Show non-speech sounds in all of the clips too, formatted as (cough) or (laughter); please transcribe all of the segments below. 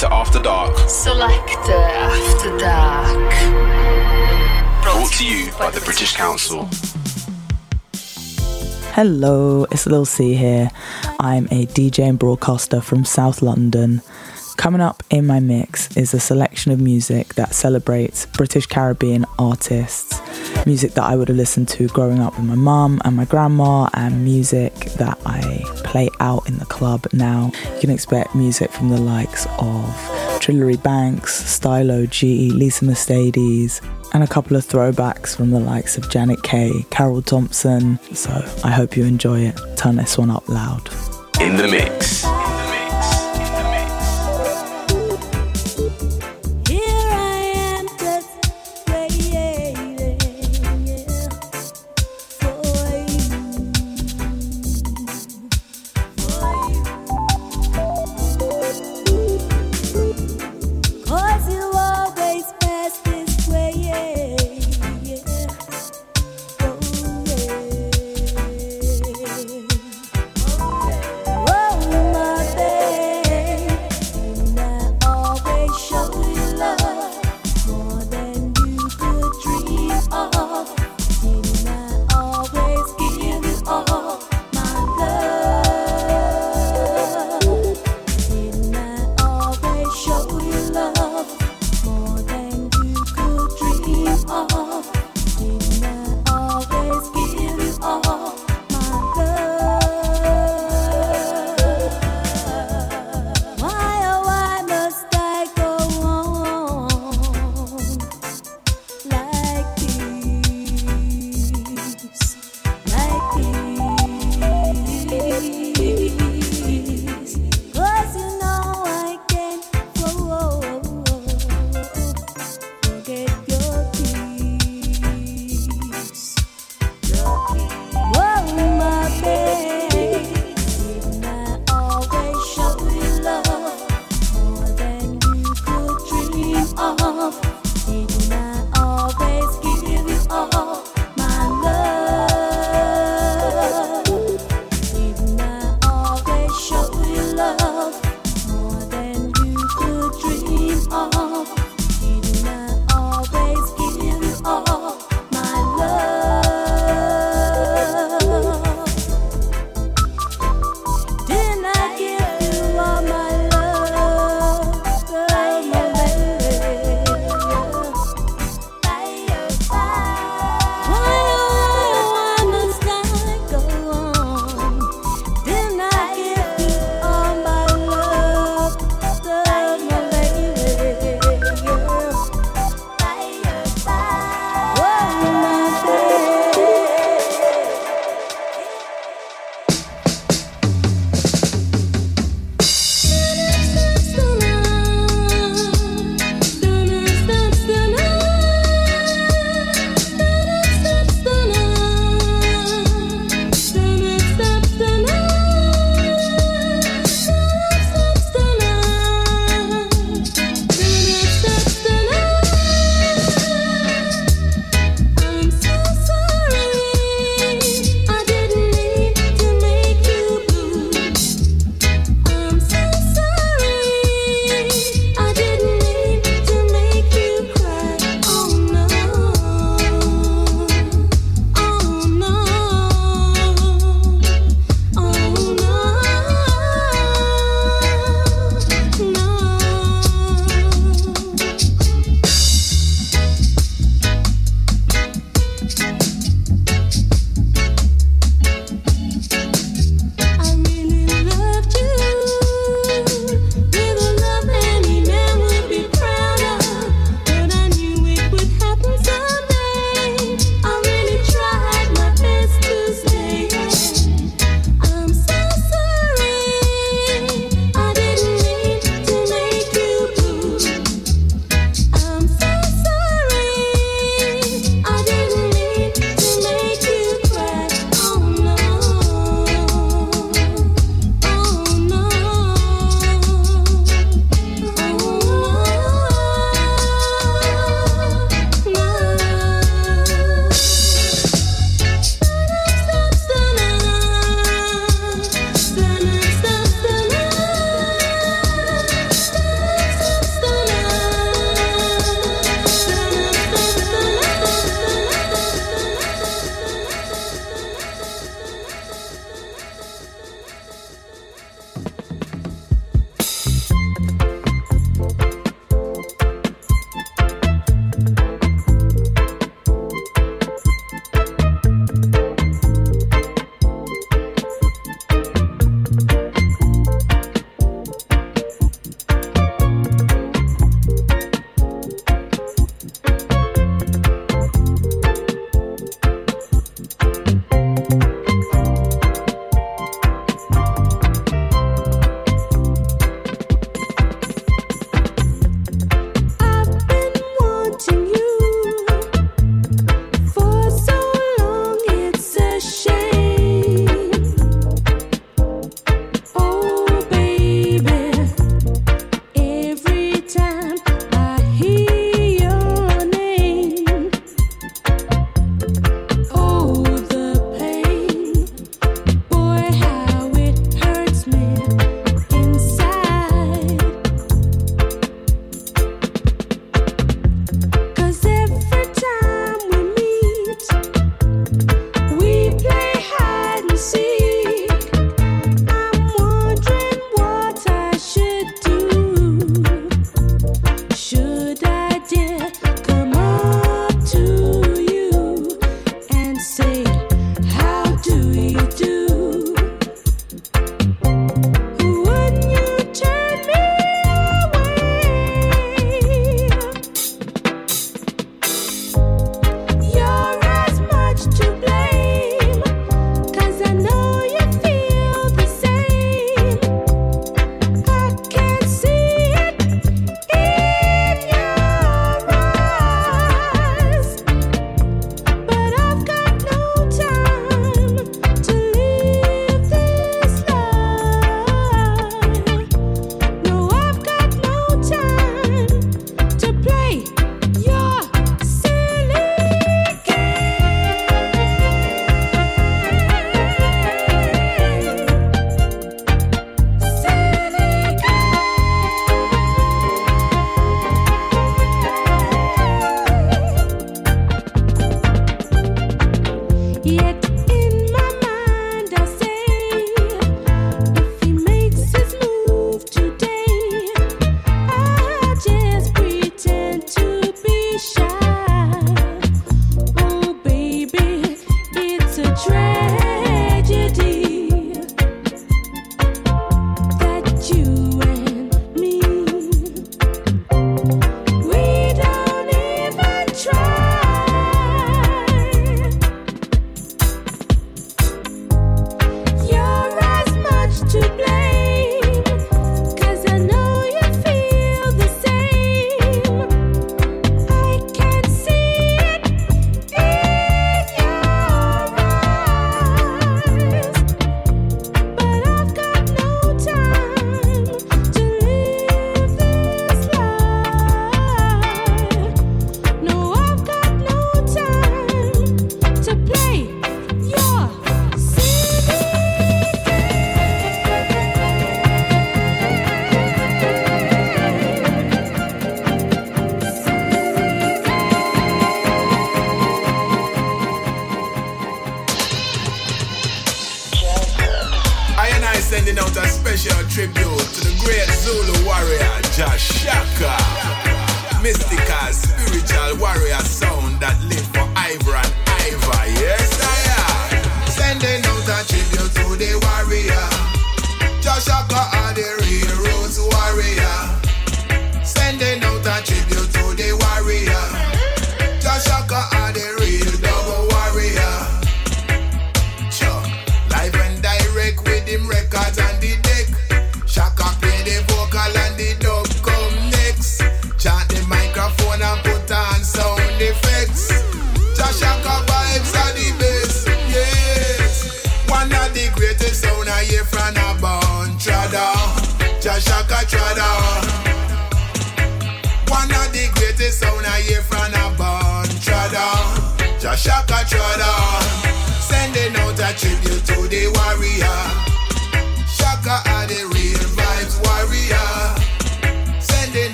Selector After Dark. Selector After Dark. Brought to you by the British Council. Hello, it's Lil C here. I'm a DJ and broadcaster from South London. Coming up in my mix is a selection of music that celebrates British Caribbean artists, music that I would have listened to growing up with my mum and my grandma, and music that I play out in the club now. You can expect music from the likes of Trillary Banks, Stylo G, Lisa Mercedez, and a couple of throwbacks from the likes of Janet Kay, Carroll Thompson. So I hope you enjoy it. Turn this one up loud. In the mix.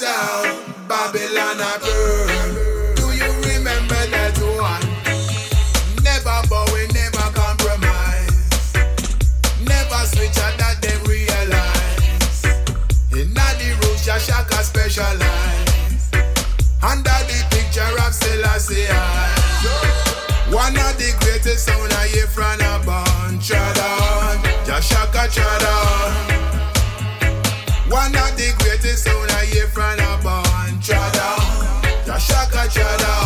down, Babylon a burn. Do you remember that one? Never bow, we never compromise. Never switch out that they realize. In the roots, Jah Shaka specialize. Under the picture of Selassie One of the greatest sound I hear from a bunch of Chada. One of the different up on Chada. Just shaka Chada.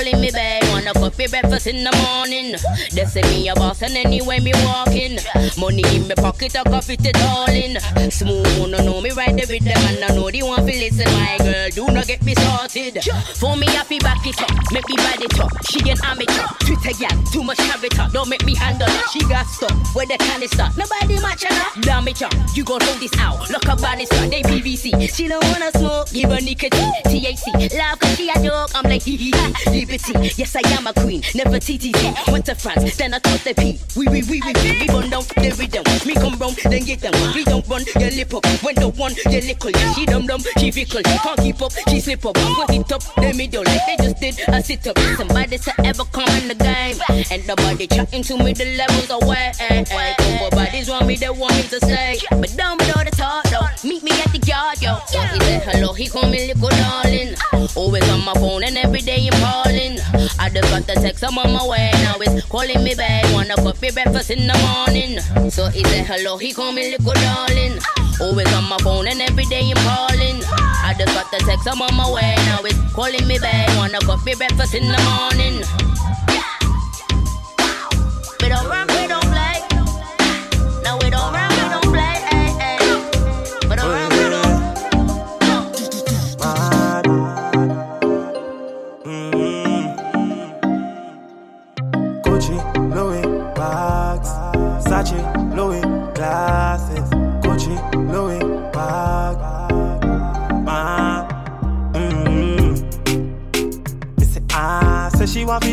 Calling me back. Wanna breakfast in the morning. They say me a boss and anyway me walking. Money in my pocket, I coffee it all in. Smooth, no know me right there with them and I know they want to listen. My girl, do not get me started. For me, I feel back it up, make me it up. She an amateur, Twitter gal, too much character. Don't make me handle it. She got stuck where the canister. Nobody match her. Damn it, you gon' hold this out. Look up banister, they PVC. She don't wanna smoke, give her nicotine. THC, love cause she a joke. I'm like, hee hee hee. Liberty, yes, I am a queen. Never TTT. Went to France, then I took the P. We, we, we, we, we, we run down the rhythm. Me come round, then get them. We don't run your lip up. When the one, your lickle. Yeah, she dumb dumb, she fickle. Can't keep up, she slip up. Put it up, the middle, like they just did. I sit up. Somebody to ever come in the game. And nobody chatting to me, the levels away. Couple eh, eh. bodies want me, they want me to stay. But down below the talk, though. Meet me at the yard, yo. So he said hello, he call me little darling. Always on my phone and every day I'm. I just got the text, I'm on my way. Now it's calling me back. Wanna coffee breakfast in the morning. So he said hello, he call me little darling. Always on my phone and every day I'm calling. I just got the text, I'm on my way. Now it's calling me back. Wanna coffee breakfast in the morning.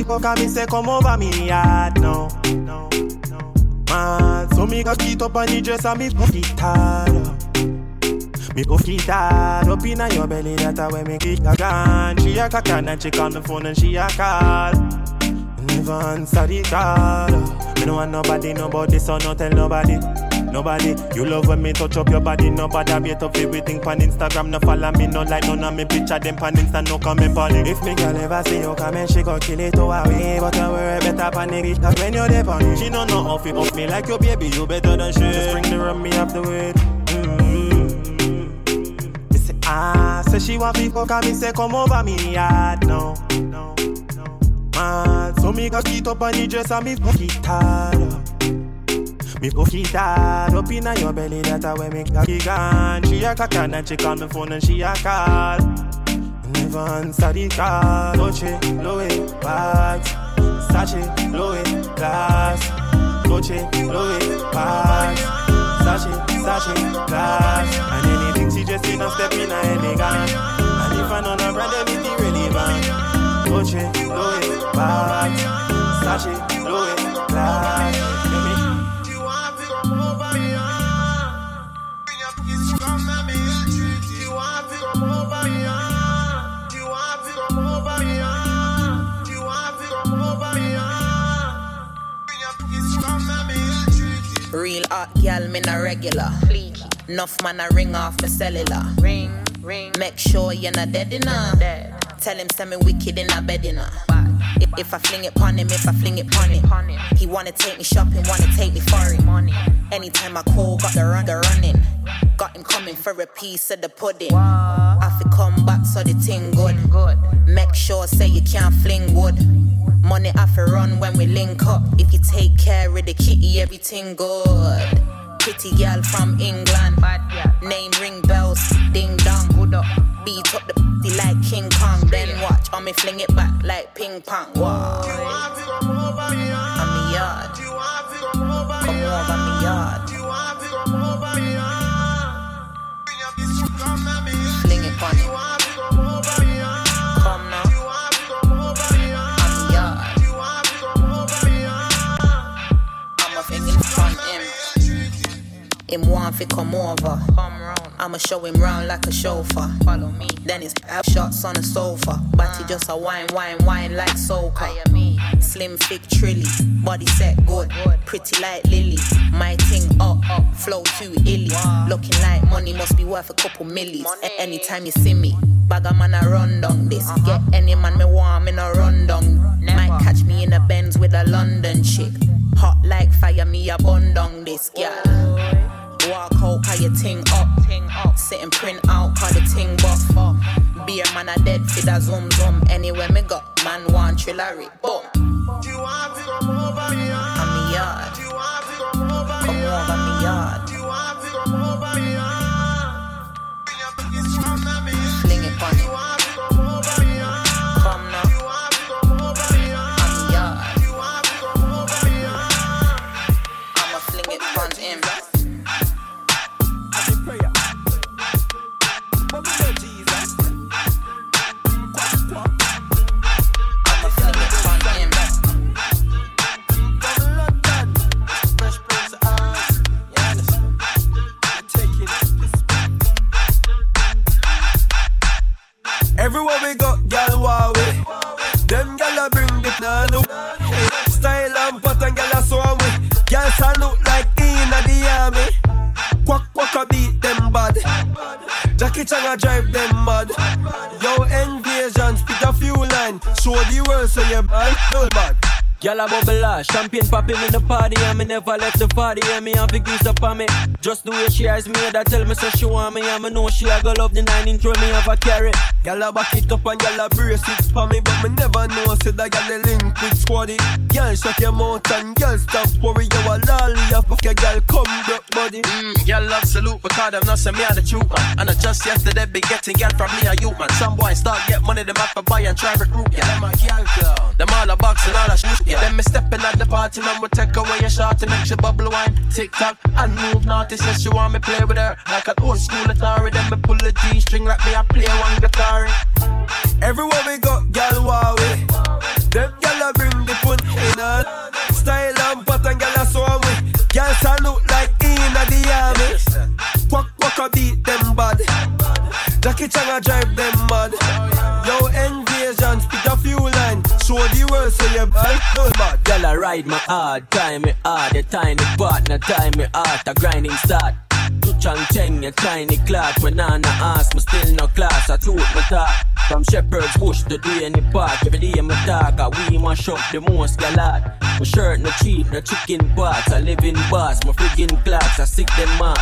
Fuck and me say come over me yard now. Man, so me got feet up on the dress and me fuck it hard up. Me go fit hard up inna your belly, that a way me kick a gun. She a cock and she call the phone and she a call. Never answer the call. Me no want nobody, nobody, so no tell nobody. Nobody, you love when me touch up your body. Nobody beat up everything pan Instagram. No follow me, no like none of me picture them pan Insta. No comment on it. If me girl ever see you come and she gon' kill it to away. But I worry better pan the bitch. Cause when you're there it, she don't know off it off me like your baby. You better than she. Just bring the rum me up the way. Mm-hmm. Me say ah, say she want me fuck and me say come over me yard now. Man, so me got feet up on the dress and me fuck it hard. Me it hard up inna your belly, that a way me cocky gone. She a cock and she call me phone and she a call. Never answer the call. Dolce, Louis, bags. Sachi, Louis, glass. Dolce, Louis, bags. Sachi, Sachi, glass. And anything she just in a step in a elegant. And if I know no brand, everything relevant. Dolce, Louis, bags. Sachi, Louis, glass. Real hot gal, me na regular. Enough man a ring off the cellular. Ring, ring. Make sure you're not dead enough. Tell him send me wicked in a bed enough. If, if I fling it pon him, if I fling it pon him. He wanna take me shopping, wanna take me foreign. Anytime I call, got the run, the running. Got him coming for a piece of the pudding. I fi come back so the thing good. Make sure say you can't fling wood. Money I fi run when we link up. If you take care of the kitty, everything good. Pretty girl from England. Name ring bells, ding dong. Beat up the booty like King Kong. Then watch on me fling it back like ping pong. Wow. You want to come over here? I'm the yard. You want to come over over me yard. You want to come Him want fi come over. Come round. I'ma show him round like a chauffeur. Follow me. Then it's out shots on the sofa. Body just a wine, wine, wine like soca. Slim, thick, trilly. Body set good. Pretty like Lily. My thing up, up. Flow too illy. Looking like money must be worth a couple millies. A- anytime you see me. Bag a man a run down this. Uh-huh. Get any man me want me no run down. Might catch me in a Benz with a London chick. Hot like fire, me a bun down this, yeah. Walk out, call your ting up. Ting up. Sit and print out, call the ting buff. a man a dead fit a zoom zoom. Anywhere me go, man want Trillary. Boom. You want to come over me yard? I'm me yard. You want to come over me yard? Come over me yard. Gyal a bubble ash, champagne popping in the party And me never left the party and me have grease up on me. Just the way she eyes me that tell me so she want me And me know she a go love the 9 inch when me have a carry. Gyal a back it up and gyal a brace it for me But me never know say that gyal a link with squaddy. Gyal shut your mouth and gyal stop worry You a lolly up of your gyal come broke body mm, Gyal love salute because I'm not say me a the truth man. And I just yesterday be getting gyal from me a youth man. Some boy start get money them have to buy and try recruit Yeah, them a gyal clown. Them all a box and all a shoot yeah, then me stepping at the party, man, we take away your shot to make she bubble wine. Tick tock and move naughty, says she want me play with her like an old school Atari. Then me pull a G string like me, I play one guitar. Everywhere we go, gal Huawei. Them gal a bring the fun in her. Style and pattern, gal a so we. Gal salute like in the army. Quack quack a beat them bad. Jackie Chan a drive them mad. The world so you bad. Girl, I ride my hard, time me hard. The tiny partner, time me hard. A grinding start. Chang Cheng, a tiny clock. When Nana ask me, still no class. I truth my talk. From Shepherd's Bush to Duane Park. Every day my talk, I we mash up the most galad. My shirt no cheap, no chicken parts. I live in bars, my friggin' clocks. I sick them up.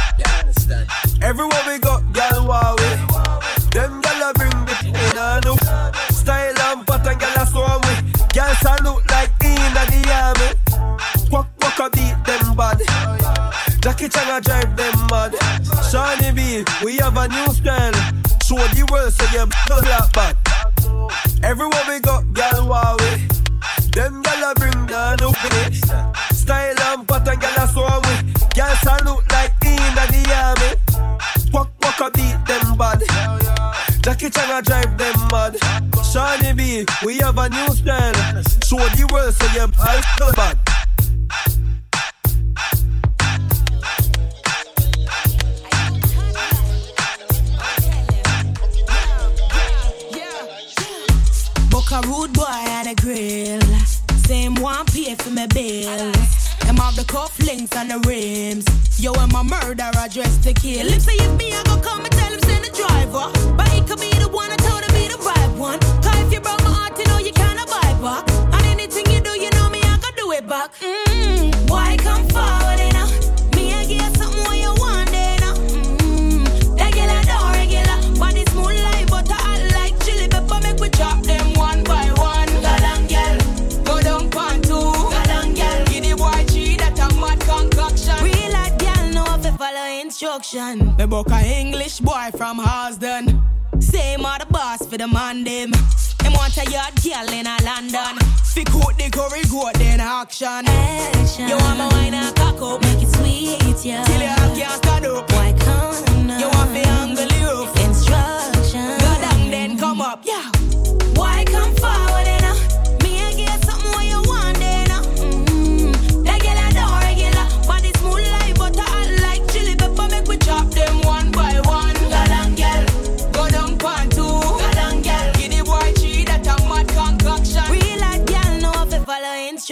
Everywhere we go, gal Huawei. Eh. Them gal bring the in Style and pattern, gal a swarm with. Salute like in the army. Quack quack a beat them bad. Jackie Chan a drive them mad. Seani B, we have a new style. Show the world so you don't laugh bad. Everywhere we go, gal Huawei. Them gal a bring down up it. Style and pattern, gal a swarm with. Gal salute like in the army. Quack quack a beat them bad. Chan a drive them mad. Seani B, we have a new style. Show the world so you don't bad. a rude boy at a grill. Same one pay for my bills. Them have the cufflinks and the rims. Yo, I'm a murderer dressed to kill. If say if me, I go come and tell him send the driver. But he could be the one I told him be the right one. Cause if you broke my heart, you know you can't buy back. And anything you do, you know me, I can do it back. Mm, why come forward instruction. Me book a English boy from Harlesden. Same are the boss for the man them. Them want a yard girl in a London. Fi coat the curry goat then action. Action. You want my wine and cock up, Make it sweet, yeah. till you can't stand up. Why come now? You want fi angle the roof. Instruction. Go down then come up, yeah.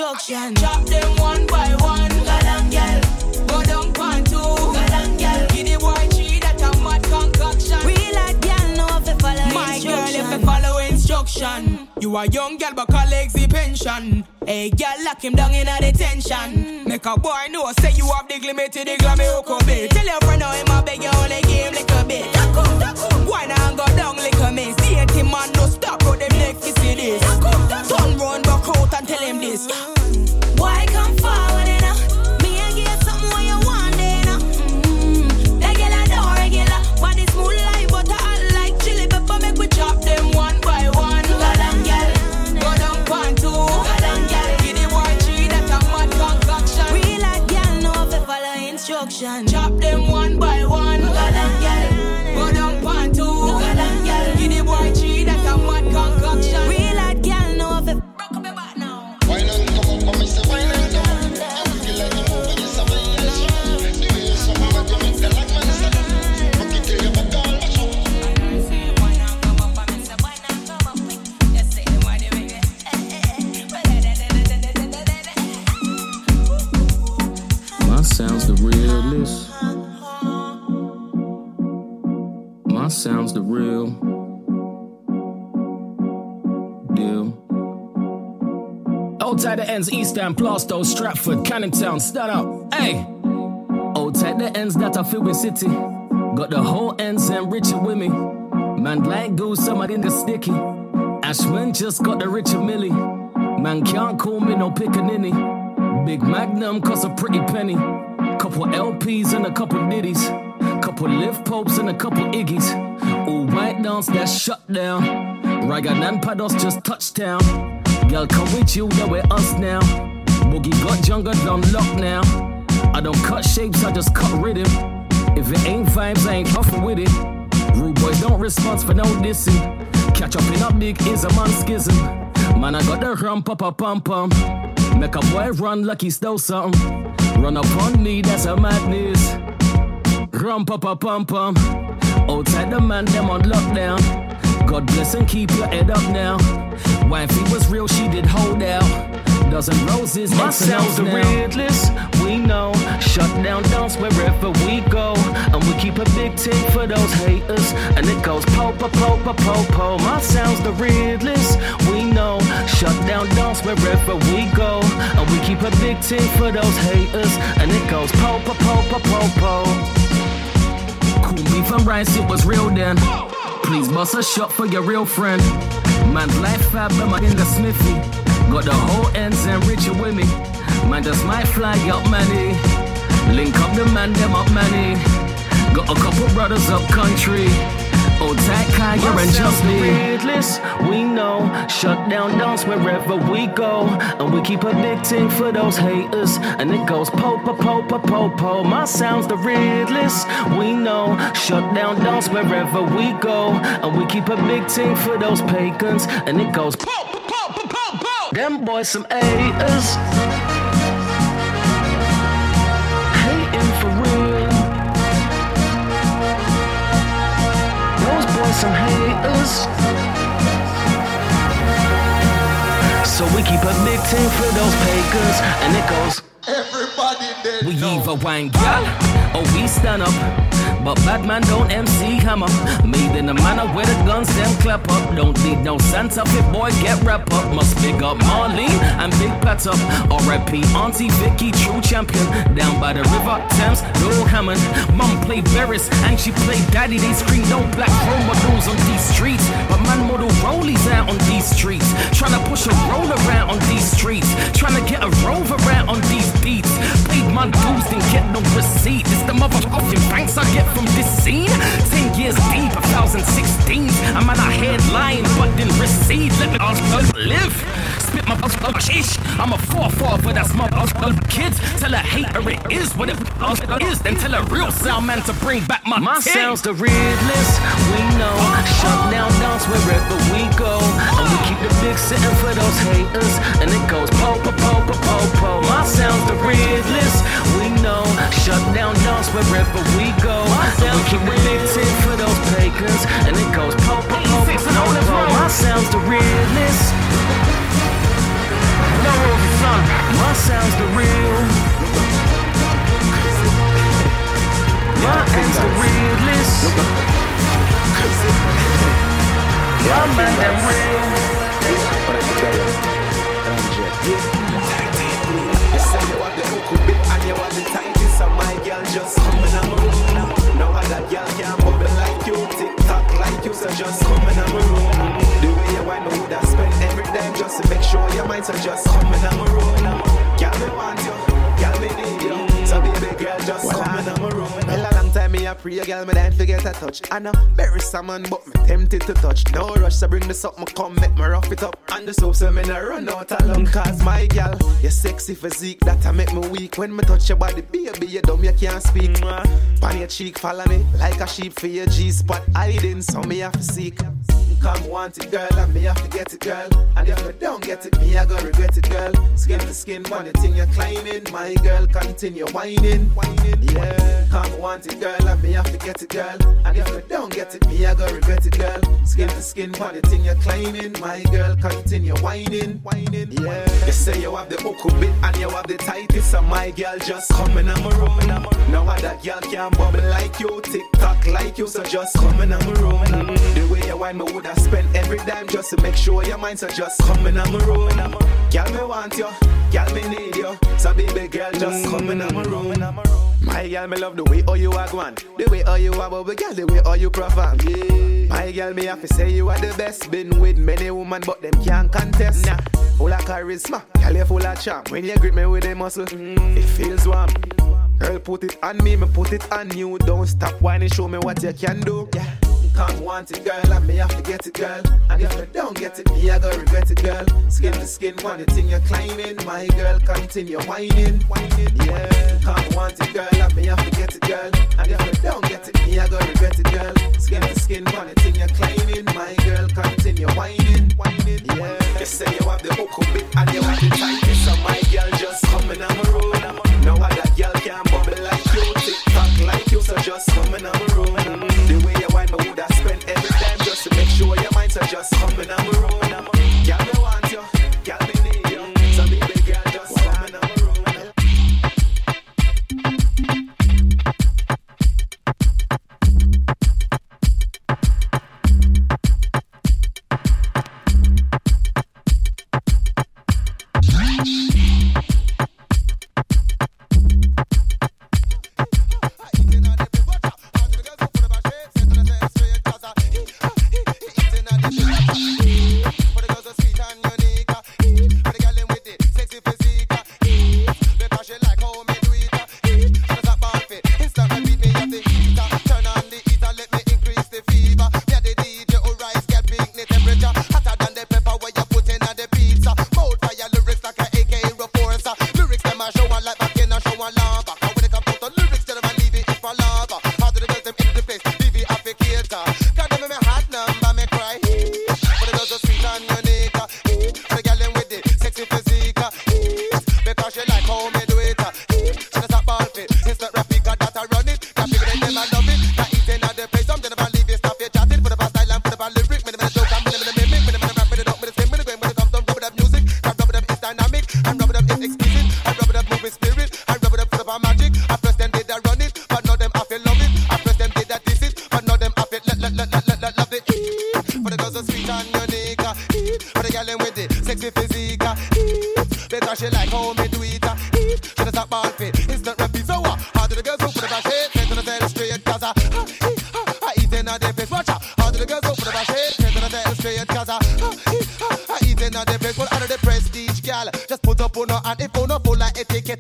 Instruction. Chop them one by one. Galang girl, go down pan two. Galang girl, give the boy cheese that a mad concoction. Real hot girl know if you follow My instruction. girl, if you follow instruction, You a young girl, but colleagues the pension. Hey, girl, lock him down in a detention. Mm. Make a boy know, say you have the glimmer to the glammy bit. Tell your friend how him a beg you only game like a bit. Why not go down like a miss? See it, man, no stop, bro, them neck, you see this. Sound's the real deal. Old tight the ends, East End, Plaistow, Stratford, Canning Town, stand up. Hey! Old tight the ends that I feel with City. Got the whole ends and Richard with me. Man, like goose, somebody in the sticky. Ashman just got the Richard Mille. Man can't call me no pickaninny. Big Magnum cost a pretty penny. Couple LPs and a couple ditties. Couple lift popes and a couple iggies. All white dance that's shut down. Ragan and Pados just touchdown. Girl, come with you, yeah, we're us now. Boogie got jungle done lock now. I don't cut shapes, I just cut rhythm. If it ain't vibes, I ain't puffin' with it. Rude boys don't respond for no dissing. Catch up in a big is a man schism. Man, I got the rump up a pum pum. Make a boy run like he stole something. Run up on me, that's a madness. Rump up a pum pum. Outside the man, them on lockdown. God bless and keep your head up now. Wifey was real, she did hold out. Dozen roses, My sound's the now. we know. Shut down dance wherever we go. And we keep a big tick for those haters. And it goes po po po po po po. My sound's the realest, we know. Shut down dance wherever we go. And we keep a big tick for those haters. And it goes po po po po po po. Beef and rice, it was real then. Please bust a shot for your real friend. Man, life fab, but my in the smithy. Got the whole ends and Richard with me. Man, just might fly up money. Link up the man, them up money. Got a couple brothers up country. Old tight Kaya My and sound's just the me. we know. Shut down dance wherever we go. And we keep a big ting for those haters. And it goes po po po po po po. My sound's the realest, we know. Shut down dance wherever we go. And we keep a big ting for those pagans. And it goes po po po po po po. Them boys some haters. Some haters. So we keep a big team for those pagans, and it goes. Everybody dead We either wine gal or we stand up. But bad man don't MC hammer. Made in the manner where the guns them clap up. Don't need no Santa Fe boy get wrap up. Must big up Marlene and Big Pat up. R.I.P. Auntie Vicky, true champion. Down by the river Thames, Lil Hammond. Mum played Barris and she played Daddy. They scream no black role models on these streets. But man model rollies out on these streets. Tryna push a roll around on these streets. Tryna get a rover around on these beats. My dues, didn't get no receipt. It's the motherfucking thanks I get from this scene. Ten years deep, 2016. I'm at a headline, but didn't receive. Let me live. Spit my sheesh. I'm a 4-4, but that's my kids. Tell a hater it is what it is. Then tell a real sound man to bring back my My tin. sound's the realest, we know. Shut down dance wherever we go. And we keep the big sitting for those haters. And it goes po po po po po po. My sound's the realest, we know. Shut down dance wherever we go. And we keep tin for those pagans. And it goes po po po po po po. My sound's the realest. No of. My sound's the real. My end's the realest. Yeah, man, that real. Just come in my room now. No other girl can bubble like you, tick tock like you, so just come in my room. The way you want me would have spent every dime just to make sure your mind, so just come in my room now. Girl, me want you, girl, me need you, so baby girl, just come me a girl, me don't forget a touch. I know bury someone, but me tempted to touch. No rush, so bring this up, me come make me rough it up. And the soap, so me no run out alone. Cause my girl, your sexy physique, that I make me weak. When me touch your body, baby, you dumb, you can't speak. Pan your cheek, follow me like a sheep for your G spot. Hiding, so me have to seek. Come want it, girl, and me have to get it, girl. And if you don't get it, me I go regret it, girl. Skin to skin, one thing you're climbing. My girl, continue whining, yeah. Come want it, girl, and me have to get it, girl. And if you don't get it, me I go regret it, girl. Skin to skin, one thing you're climbing. My girl, continue whining, yeah. You say you have the hook bit and you have the tightest, so my girl just come in my room. No other girl can bubble like you, tick tock like you, so just come in my room. The way you wine, me would have spend every dime just to make sure your mind's so just come in my room. Girl, me want you, girl, me need you, so baby girl, just come in my room. My girl, me love the way all you are going, the way all you are, but girl, the way all you perform. Yeah. My girl, me have to say you are the best. Been with many women, but them can't contest. Nah. Full of charisma, girl, you full of charm. When you grip me with a muscle, mm, it feels warm. Girl, put it on me, me put it on you. Don't stop whining, show me what you can do. Yeah. Come want it, girl, and me have to get it, girl. And if you don't get it, me I go regret it, girl. Skin to skin, one the thing you're climbing. My girl, continue whining, whining, yeah. Come want it, girl, and me have to get it, girl. And if you don't get it, me I go regret it, girl. Skin to skin, one the thing you're climbing. My girl, continue whining, whining, yeah. You say you have the hook bit and you have the tightest, so my girl just come in my room. No other girl can bubble like you, tick tock like you, so just come in my room. The way you me would have spent every time just to make sure your mind's are just come in my room.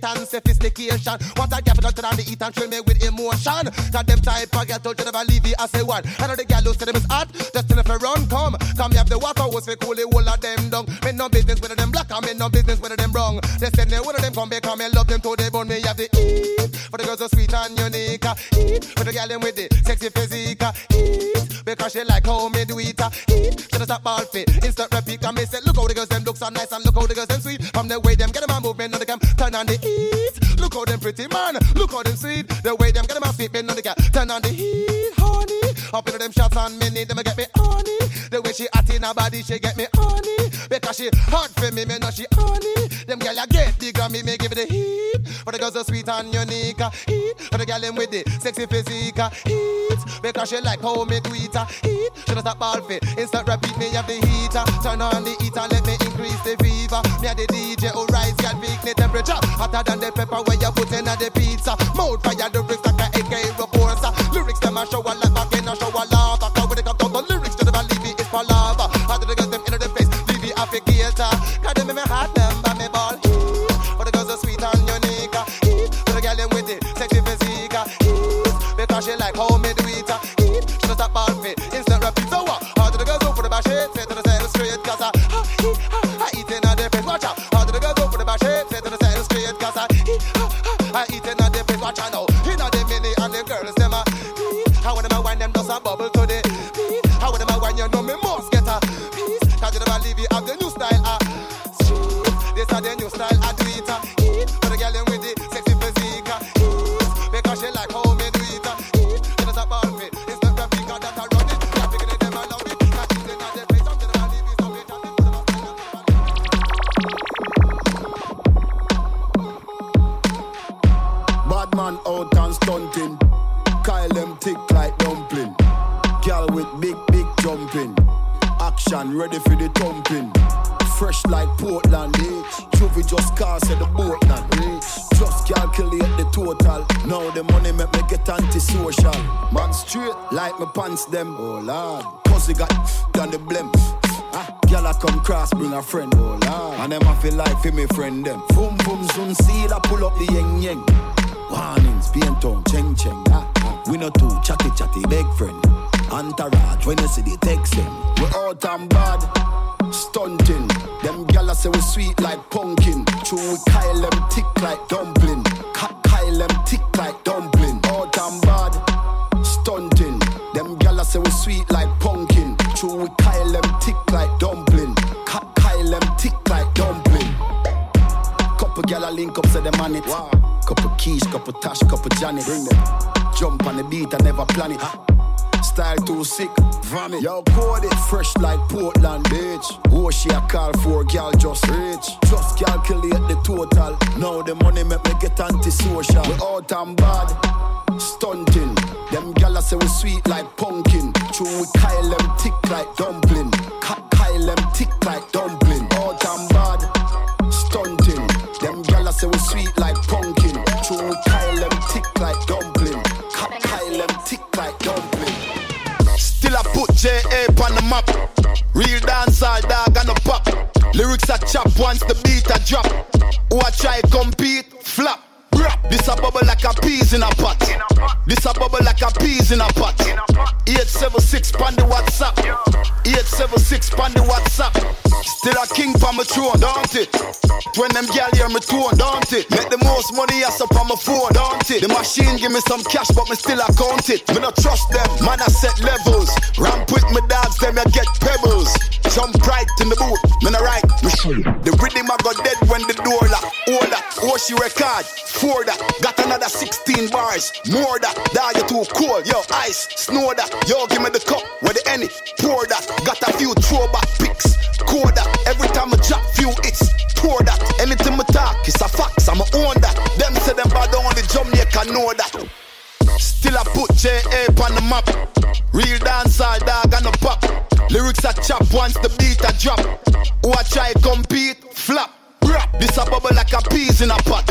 And sophistication. What a capital to them eat and thrill me with emotion. Cause them type of girl told you never leave it as a one. I know the gal who say them is hot Just tell if you run come. Come me have the water hose for cool the whole of them down. Me no business with them black and me no business with them wrong. They send me one of them come back and me love them to the bone. Me have to eat For the girls so sweet and unique. Eat For the gal them with the sexy physique. Eat Because she like how me do it Eat She just a ball fit. Instant repeat and me say Look how the girls them look so nice And look how the girls them sweet. From the way them get them a movement On the cam Turn on the heat. Look how them pretty man. Look how them sweet. The way them get them feet Bend on the cam Turn on the heat Honey. Up in them shots and me need them get me honey. The way she hot in her body She get me honey. Because she hot for me Me know she honey. Them girl a get the grammy Me give it the heat. For the girls so sweet and unique Heat. For the gyal them with the sexy physique Heat. Because she like how me do Heat. She just a ball fit. Instant repeat me have the heater Turn on the heater Let me increase the fever. Me a the DJ temperature. Hotter than the pepper where you put in the pizza. Mouth fire the bricks like a AK reporter. Lyrics them a show a lot friend. Oh lord. And them I feel like for me friend them. Boom boom soon see I pull up the yeng yeng. Warnings, paint town, cheng cheng. Ah. We no two chatty chatty, big friend. Entourage, when you see the text them. We out and bad, stunting. Them gyal say we sweet like pumpkin. True, we Kyle them tick like dumpling. Ka- Kyle them tick like dumpling. Couple tash, couple Janet. Bring them. Jump on the beat, I never plan it. Style too sick, vomit. Yo, code it fresh like Portland, bitch. Oh, she a call for girl just rich. Just calculate the total. Now the money make me get antisocial. We out and bad, stunting. Them gyal say we sweet like pumpkin. True, we Kyle them tick like dumpling. Ka- Kyle them tick like dumpling. Out and bad, stunting. Them gyal say we sweet like pumpkin. J.A. on the map. Real dancehall dog and a pop. Lyrics a chop once the beat a drop. Who I try compete, flop. This a bubble like a peas in a pot. This a bubble like a peas in a pot. 876 pan the WhatsApp. 876 pan the WhatsApp. Still a king pa my throne, don't it? When them gal hear me tone, don't it? Make the most money ass up on my phone, don't it? The machine give me some cash, but me still account it. Me not trust them, man I set levels. Ramp with me dogs, them I get pebbles. Jump right in the boot, me not right. The rhythm I got dead when the door lock. That, oh she record, for that. Got another 16 bars, more that. Die you too cold, yo ice, snow that. Yo give me the cup with the any, pour that. Got a few throwback pics, core that. Every time I drop few hits, pour that. Anything I talk, it's a fax, I'ma own that. Them say them bad only Jamaica know that. Still I put J.A. on the map. Real dancehall dog and a pop. Lyrics a chop once the beat a drop. Who I try compete, flop. Brap. This a bubble like a peas in a pot.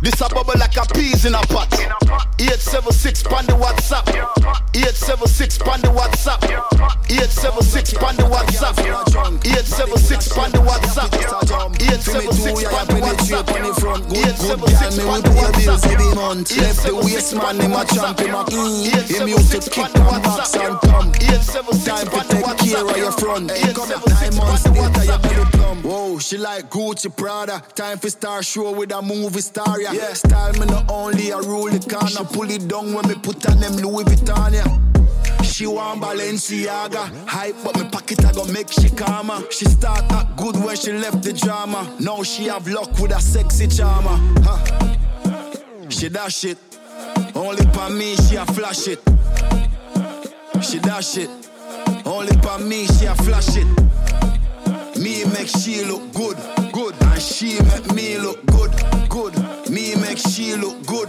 This a bubble like a peas in a pot. 876 pan the WhatsApp. 876 pan the WhatsApp. 876 pan the WhatsApp. 876 pan the WhatsApp. 876 pan the WhatsApp. Left the waist man, him a champ, him a Him used to kick and box and Time to take care of your front. Nine months later, you belly plumb Whoa, she like Gucci Prada. Time for star show with a movie star, yeah, yeah. Style me not only a rule the corner. Pull it down when me put on them Louis Vuitton, yeah she want Balenciaga. Hype but me pocket I go make she calmer. She start act good when she left the drama. Now she have luck with a sexy charmer. Huh. She dash it. Only for me she a flash it. She dash it. Only for me she a flash it. Me make she look good, good. And she make me look good, good. Me make she look good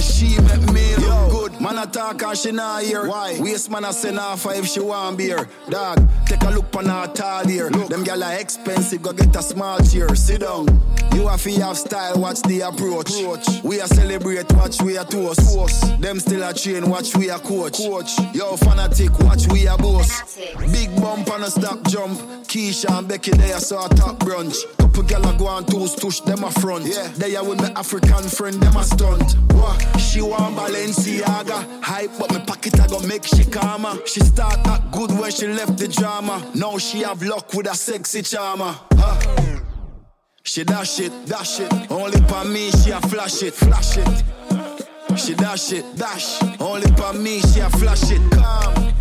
And she make me look good Man a talk and she not hear. Why? Waste man a send off if she want beer. Dog, take a look on her tall here. Look. Them gyal are expensive, go get a small chair. Sit down. You have to have style, watch the approach. approach. We a celebrate, watch we a toast. toast. Them still a train, watch we a coach. coach. Yo, fanatic, watch we a boss. Big bump and a stop jump. Keisha and Becky, they a saw top brunch. Couple gyal a go on toes, tush, them a front. Yeah. They a with my African friend, them a stunt. What? She want Balenciaga. Hype, but me pocket I go make she calmer. She start act good when she left the drama. Now she have luck with a sexy charmer. Huh? She dash it, dash it. Only for me, she a flash it, flash it. She dash it, dash. Only for me, she a flash it. Calm.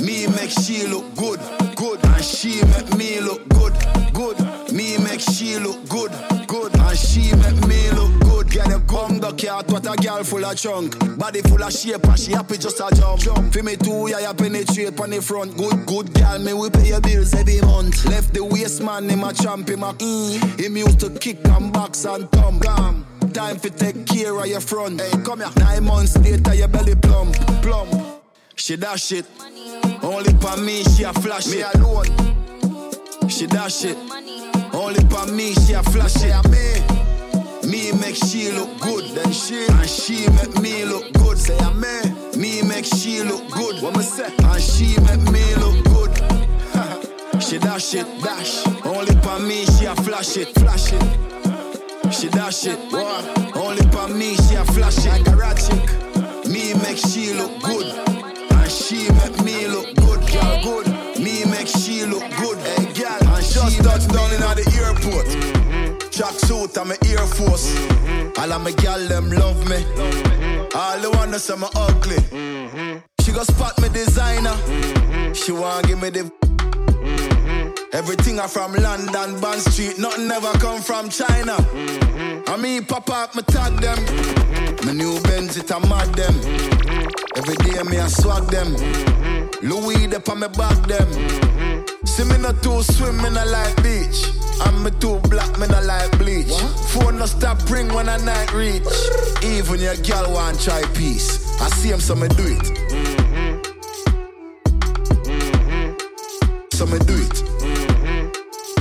Me make she look good, good. And she make me look good, good. Me make she look good, good. And she make me look good. Get a conga cat, what a girl full of chunk. Body full of shape, and she happy just a jump. jump. For me too, yeah, you penetrate on the front. Good, good girl, me we pay your bills every month. Left the waist man, him a champ, him a mm. Him used to kick and box and thumb. Gam. Time for take care of your front. Hey, come here. Nine months later, your belly plump, plump. She dash it. Only for me, she a flash me it. alone. She dash it. Only for me, she a flash it. Me. Me make she look good, then she and she make me look good. Say I me. Me make she look good. What me say? And she make me look good. (laughs) she dash it, dash. Only for me, she a flash it, flash it. She dash it, what? Only for me, she a flash it. Like a rat chick. Me make she look good. And she make me look good, girl good. Me make she look good, hey girl. And she just touched down in at the airport. Mm. Track suit and my Air Force. Mm-hmm. All of my gal them love me. Mm-hmm. All the that say me ugly. Mm-hmm. She go spot me designer. She want give me the. Everything I from London, Bond Street, nothing ever come from China. I mean, pop up, me tag them. My new Benz, it a mad them. Every day me I swag them. Louis de on me back them. See me not too swim, me not like beach. I'm me too black, me not like bleach. Phone no stop ring when I night reach. Even your girl want try peace. I see him, so me do it. So me do it.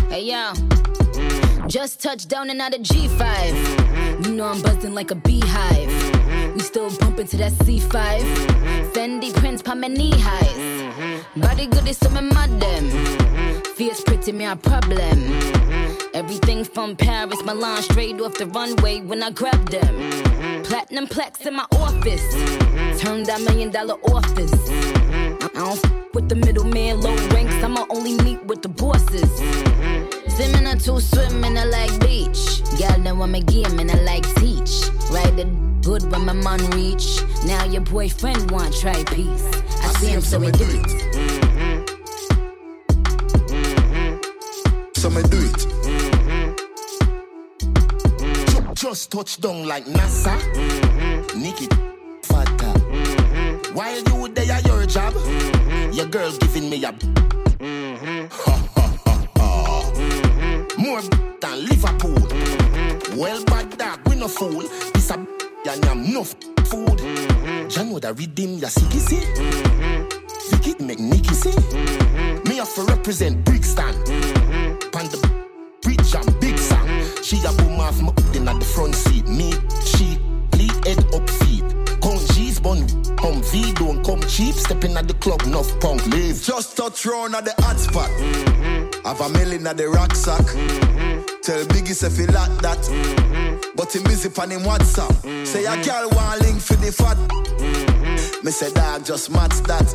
Hey yo, just touched down and out of G5. You know I'm buzzing like a beehive. We still bumping to that C5. Fendi prints pa my knee highs. Body good is some mad them. Fierce pretty me a problem. Everything from Paris, Milan, straight off the runway when I grab them. Platinum plaques in my office. Turn that million dollar office. I don't f- with the middleman, low ranks. I'ma only meet with the bosses. Swimming or two swimming, I like beach. Girl, then want me game and I like teach. Ride it good when my man reach. Now your boyfriend want try peace. I, see him, so he do it. So me do it. Ju- Just touch down like NASA. Mm-hmm. Nikki fatter. Mm-hmm. While you there at your job, mm-hmm. your girl giving me a. (laughs) Ha, ha. More than Liverpool. Mm-hmm. Well, bad dog, we no fool. This a and I'm enough food. Mm-hmm. John would redeem your sicky see? Vicky make Nicky see? Mm-hmm. Me have to represent Brixton. Pan the bridge and big song. She a boom off my up in at the front seat. Me, she, lead head up feet. Bun, come V, don't come cheap. Stepping at the club, enough punk leave. Just touch round at the hot spot. Mm-hmm. Have a million at the rucksack. Mm-hmm. Tell Biggie say fi like that. Mm-hmm. But him busy pan him WhatsApp. Say a girl want link for the fat. Me say dog just match that.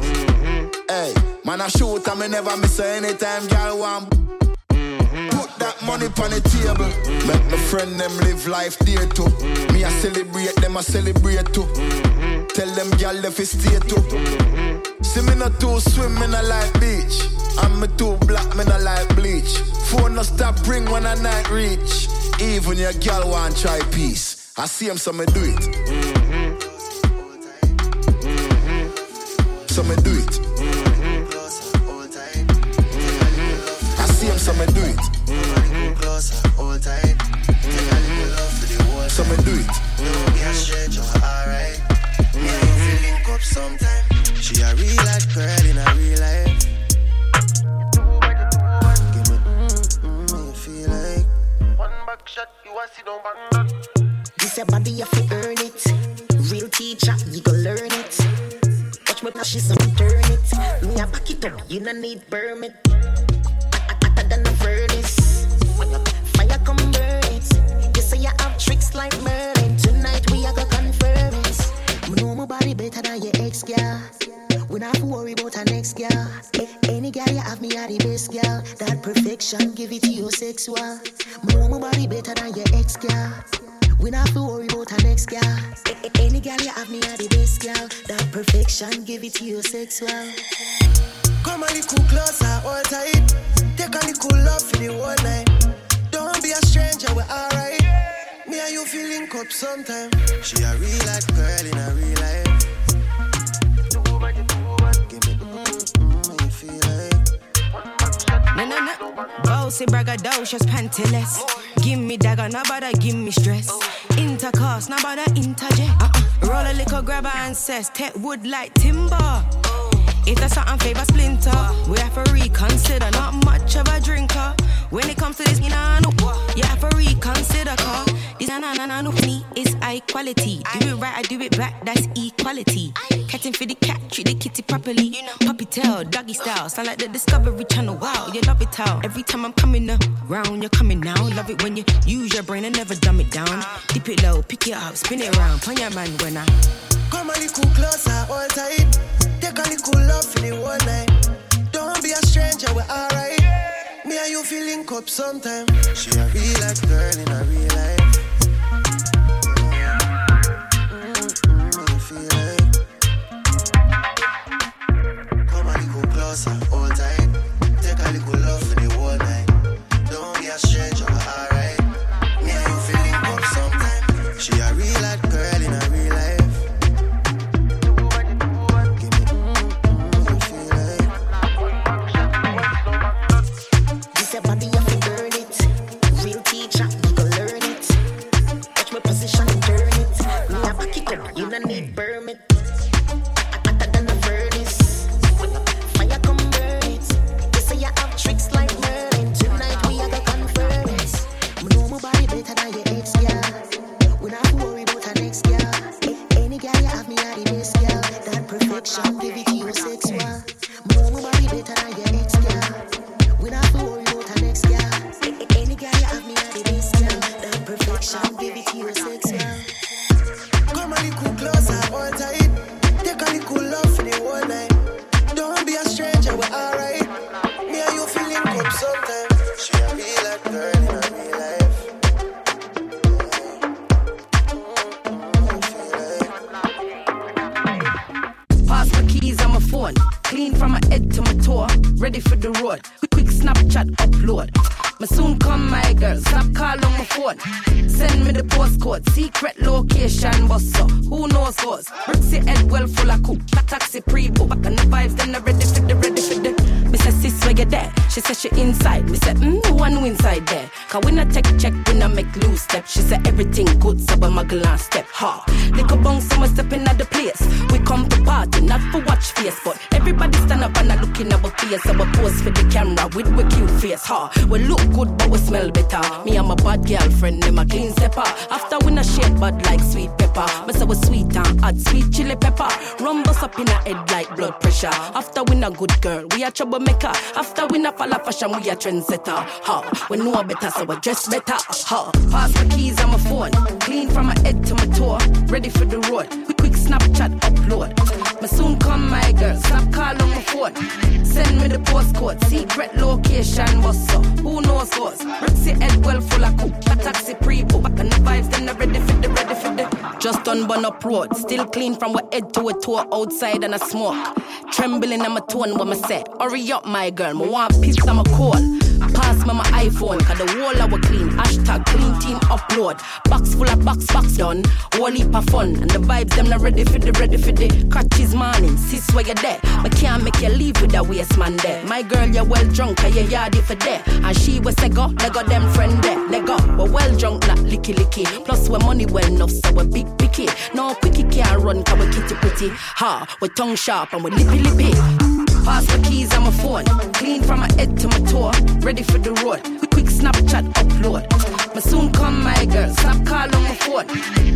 Hey, man I shoot and me never miss her anytime girl want. Put that money on the table. Make my friend them live life there too. Me I celebrate them, I celebrate too. Tell them gal if it stay too. See me not too swim, me not like beach. I'm me too black, me not like bleach. Phone no stop ring when I night reach. Even your gal want try peace. I see him, so me do it. So me do it. I see him, so me do it. So me do it. Sometime. She a real life girl in a real life. Give me mm, mm, you feel like One back shot, you want sit down back. This your body, you fi earn it. Real teacher, you go learn it. Watch me push it, so me turn it. Me a back it up, you no need permit. Hotter than a furnace. Fire come burn it. You say you have tricks like Merlin. Tonight we a go confirm it. Know my body better than your ex girl. We not to worry about our next girl. Any girl you have me are the best girl. That perfection, give it to you sexual. Know my body better than your ex girl. We not to worry about our next girl. Any girl you have me are the best girl. That perfection, give it to you sexual. Come a little closer, hold tight. Take a little love for the whole night. Don't be a stranger, we're alright. Me and you feeling up sometime. She a real life girl in a real life. No, no, no. Bossy braggadocious pantyless. Give me dagger, bother give me stress. Intercourse, bother interject. Uh-uh. Roll a little grabber and says, take wood like timber. If that's something favor splinter, we have to reconsider. Not much of a drinker. When it comes to this, you know, no, you have to reconsider. Cause this na na na na no me is high quality. Do it right, I do it back, that's equality. Catching for the cat, treat the kitty properly. Puppy tail, doggy style, sound like the Discovery Channel. Wow, you love it how every time I'm coming around, you're coming down. Love it when you use your brain and never dumb it down. Dip it low, pick it up, spin it around, pon your man when I. Come a little closer, hold tight. Take a little love for the whole night. Don't be a stranger, we're alright. Me and you feeling up sometime. She a real life girl in a real life. Mm, mm, you feel like. Come a little closer, hold sweet chili pepper. Rum bust up in our head like blood pressure. After we not good girl, we a troublemaker. After we not follow fashion, we a trendsetter. Ha. We know better, so we dress better. Ha. Pass my keys on my phone. Clean from my head to my toe. Ready for the road. Quick, quick Snapchat upload. Me soon come, my girl. Stop call on my phone. Send me the postcode. Secret location, boss. So who knows us? Brixie head well full of cook. Taxi pre-book. On the vibes, then I'm ready for the, ready for the. Just on Bun Up Road. Still clean from my head to a toe outside and I smoke. Trembling on my tone when I say, hurry up, my girl. Me want piss on my call. Pass me my iPhone, cause the wall I clean. Hashtag clean team upload. Box full of box, box done. Whole heap of fun. And the vibes, them not ready for the, ready for the. Catches morning, sis where you there. I can't make you leave with that waste man there. My girl, you well drunk, cause you yardy for there. And she was say go, they got them friend there. They go, we well drunk, not licky licky. Plus, we money well enough, so we big picky. No quickie can't run, cause we kitty pretty. Ha, we tongue sharp and we lippy lippy. Pass my keys on my phone. Clean from my head to my toe. Ready for the road. Quick, Snapchat upload. My soon come, my girl. snap call on my phone.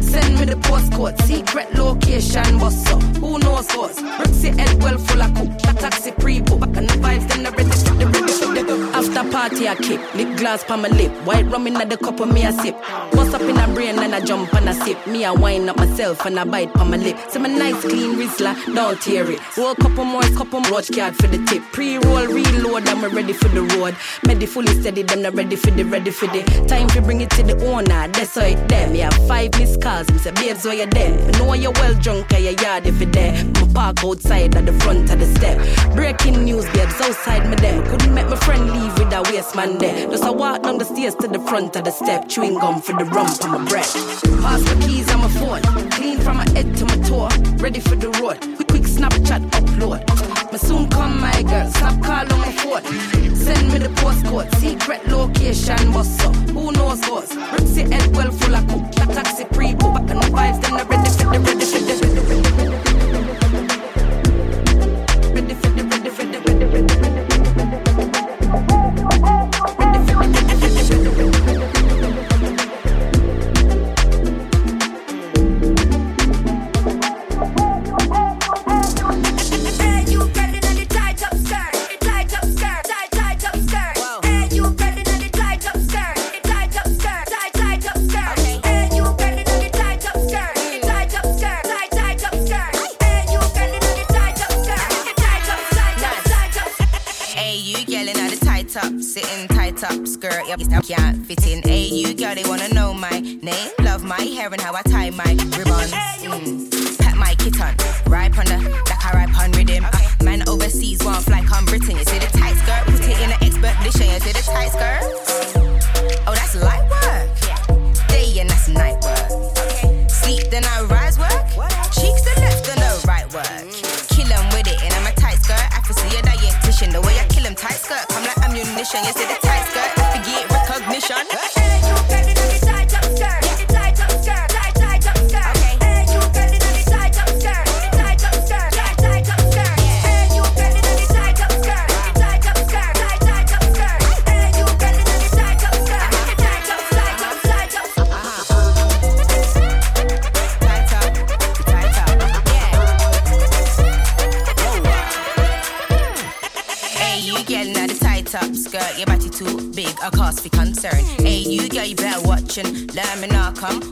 Send me the postcode. Secret location, boss up. Who knows us? Brixie head well full of cook. A taxi pre-book. And the vibes, them the ready the ready for the After party, I kick. Lip gloss pa my lip. White rum in the cup of me, a sip. Bust up in a brain and I jump and I sip. Me, I wind up myself and I bite pa my lip. So my nice clean Rizla, don't tear it. Roll couple more, couple more. Watch card for the tip. Pre-roll, reload, I'm ready for the road. Medi fully steady, them not ready for the, ready for the. Time to bring it to the owner, that's how it them. Me have five missed calls, me say, babes, where you there? I know you're well drunk, and your yard if you there. My park outside at the front of the step. Breaking news, babes, outside me there. Couldn't make my friend leave with that waste man there. Just I walk down the stairs to the front of the step. Chewing gum for the rump on my breath. Pass my keys on my phone. Clean from my head to my toe. Ready for the road. Quick, Snapchat upload. But soon come, my girl. Stop call on my phone. Send me the postcode. Secret location, what's up? Who knows what's? us? Brixie head well full of cook. A taxi pre-book. And the vibes, them not ready for the, ready for the, ready for the, up, can't fit in. Hey, you girl, they wanna know my name, love my hair and how I tie my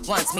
once